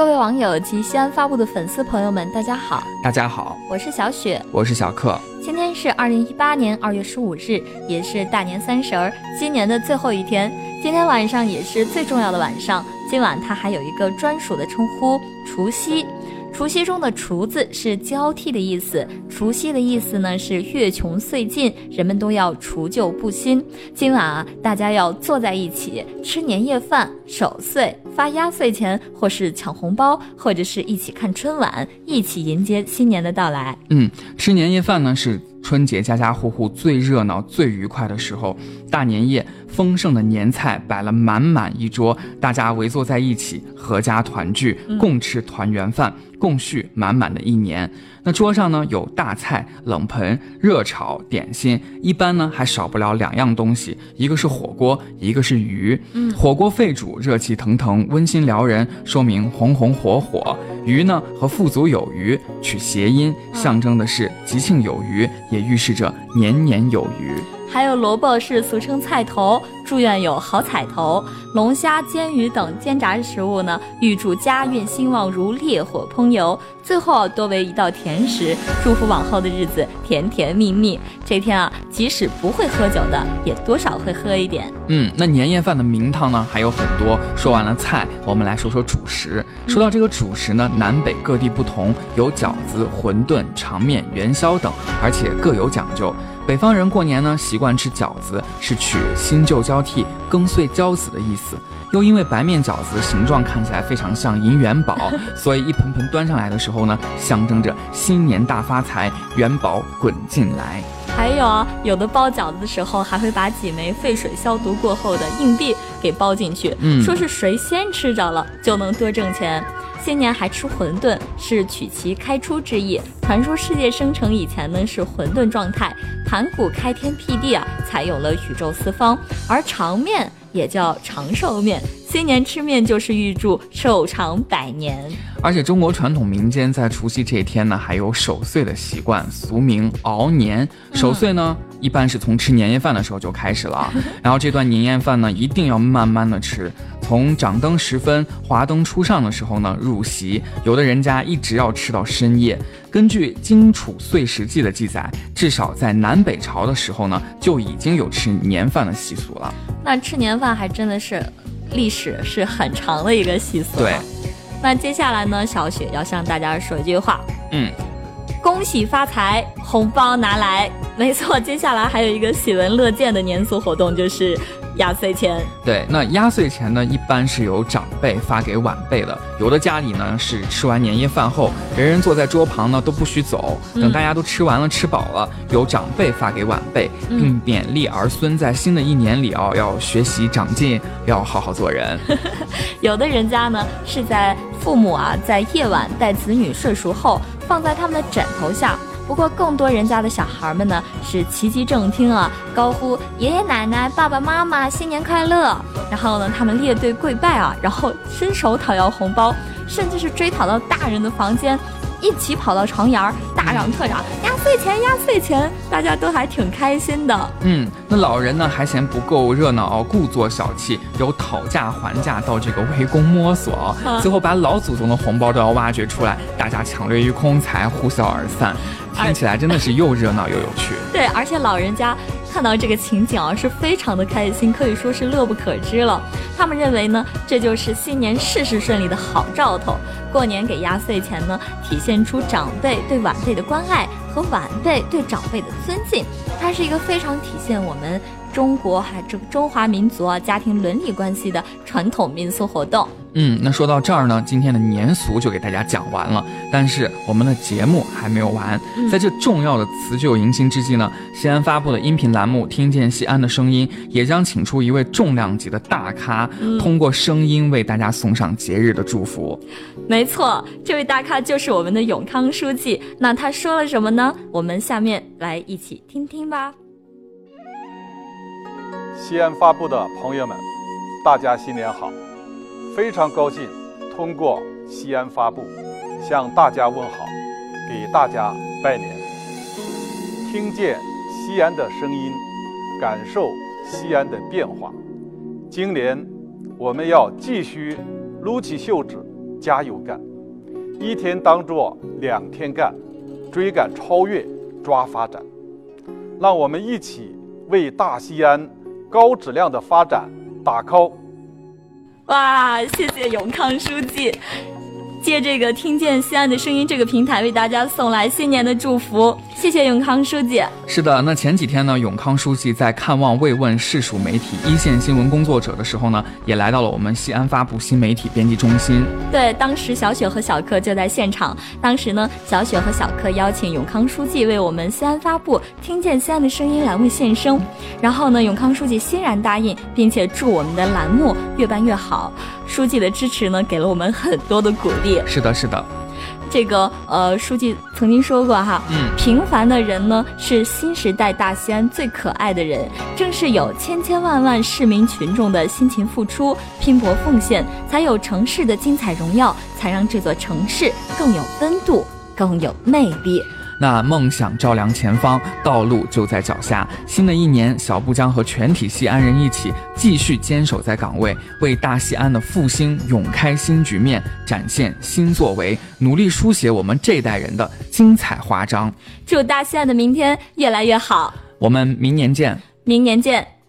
各位网友及西安发布的粉丝朋友们，大家好，大家好，我是小雪，我是小克。今天是二零一八年二月十五日，也是大年三十儿，今年的最后一天。今天晚上也是最重要的晚上，今晚它还有一个专属的称呼——除夕。除夕中的“除”字是交替的意思，除夕的意思呢是月穷岁尽，人们都要除旧布新。今晚啊，大家要坐在一起吃年夜饭、守岁、发压岁钱，或是抢红包，或者是一起看春晚，一起迎接新年的到来。嗯，吃年夜饭呢是。春节家家户户最热闹、最愉快的时候，大年夜丰盛的年菜摆了满满一桌，大家围坐在一起，阖家团聚，共吃团圆饭，共叙满满的一年。那桌上呢有大菜、冷盆、热炒、点心，一般呢还少不了两样东西，一个是火锅，一个是鱼。嗯，火锅沸煮，热气腾腾，温馨撩人，说明红红火火；鱼呢和富足有余取谐音，象征的是吉庆有余，也预示着年年有余。还有萝卜是俗称菜头，祝愿有好彩头；龙虾、煎鱼等煎炸食物呢，预祝家运兴旺如烈火烹油。最后多为一道甜食，祝福往后的日子甜甜蜜蜜。这天啊，即使不会喝酒的，也多少会喝一点。嗯，那年夜饭的名堂呢还有很多。说完了菜，我们来说说主食。说到这个主食呢，南北各地不同，有饺子、馄饨、长面、元宵等，而且各有讲究。北方人过年呢，习惯吃饺子，是取新旧交替、更岁交子的意思。又因为白面饺子形状看起来非常像银元宝，所以一盆盆端上来的时候呢，象征着新年大发财，元宝滚进来。还有啊，有的包饺子的时候还会把几枚沸水消毒过后的硬币给包进去，说是谁先吃着了就能多挣钱。新年还吃馄饨，是取其开出之意。传说世界生成以前呢是混沌状态，盘古开天辟地啊，才有了宇宙四方。而长面也叫长寿面，新年吃面就是预祝寿长百年。而且中国传统民间在除夕这一天呢，还有守岁的习惯，俗名熬年。守岁呢，一般是从吃年夜饭的时候就开始了，然后这段年夜饭呢，一定要慢慢的吃。从掌灯时分、华灯初上的时候呢入席，有的人家一直要吃到深夜。根据《荆楚岁时记》的记载，至少在南北朝的时候呢，就已经有吃年饭的习俗了。那吃年饭还真的是历史是很长的一个习俗。对。那接下来呢，小雪要向大家说一句话。嗯，恭喜发财，红包拿来。没错，接下来还有一个喜闻乐见的年俗活动，就是。压岁钱，对，那压岁钱呢，一般是由长辈发给晚辈的。有的家里呢，是吃完年夜饭后，人人坐在桌旁呢，都不许走，等大家都吃完了、吃饱了，由长辈发给晚辈，并勉励儿孙在新的一年里啊，要学习长进，要好好做人。有的人家呢，是在父母啊，在夜晚带子女睡熟后，放在他们的枕头下。不过，更多人家的小孩们呢是齐齐正听啊，高呼爷爷奶奶、爸爸妈妈新年快乐。然后呢，他们列队跪拜啊，然后伸手讨要红包，甚至是追讨到大人的房间。一起跑到床沿儿，大嚷特嚷：“压岁钱，压岁钱！”大家都还挺开心的。嗯，那老人呢还嫌不够热闹，故作小气，由讨价还价到这个围攻摸索，最后把老祖宗的红包都要挖掘出来，大家抢掠一空才呼啸而散。听起来真的是又热闹又有趣。对，而且老人家。看到这个情景啊，是非常的开心，可以说是乐不可支了。他们认为呢，这就是新年事事顺利的好兆头。过年给压岁钱呢，体现出长辈对晚辈的关爱和晚辈对长辈的尊敬，它是一个非常体现我们。中国还这个中华民族啊，家庭伦理关系的传统民俗活动。嗯，那说到这儿呢，今天的年俗就给大家讲完了。但是我们的节目还没有完，在这重要的辞旧迎新之际呢，西安发布的音频栏目《听见西安的声音》也将请出一位重量级的大咖，通过声音为大家送上节日的祝福。没错，这位大咖就是我们的永康书记。那他说了什么呢？我们下面来一起听听吧。西安发布的朋友们，大家新年好！非常高兴通过西安发布向大家问好，给大家拜年。听见西安的声音，感受西安的变化。今年我们要继续撸起袖子，加油干，一天当做两天干，追赶超越，抓发展。让我们一起为大西安高质量的发展打 call。哇，谢谢永康书记。借这个听见西安的声音这个平台，为大家送来新年的祝福。谢谢永康书记。是的，那前几天呢，永康书记在看望慰问市属媒体一线新闻工作者的时候呢，也来到了我们西安发布新媒体编辑中心。对，当时小雪和小克就在现场。当时呢，小雪和小克邀请永康书记为我们西安发布听见西安的声音栏目献声。然后呢，永康书记欣然答应，并且祝我们的栏目越办越好。书记的支持呢，给了我们很多的鼓励。是的，是的。这个呃，书记曾经说过哈，嗯，平凡的人呢是新时代大西安最可爱的人。正是有千千万万市民群众的辛勤付出、拼搏奉献，才有城市的精彩荣耀，才让这座城市更有温度、更有魅力。那梦想照亮前方，道路就在脚下。新的一年，小布将和全体西安人一起继续坚守在岗位，为大西安的复兴永开新局面，展现新作为，努力书写我们这代人的精彩华章。祝大西安的明天越来越好！我们明年见！明年见！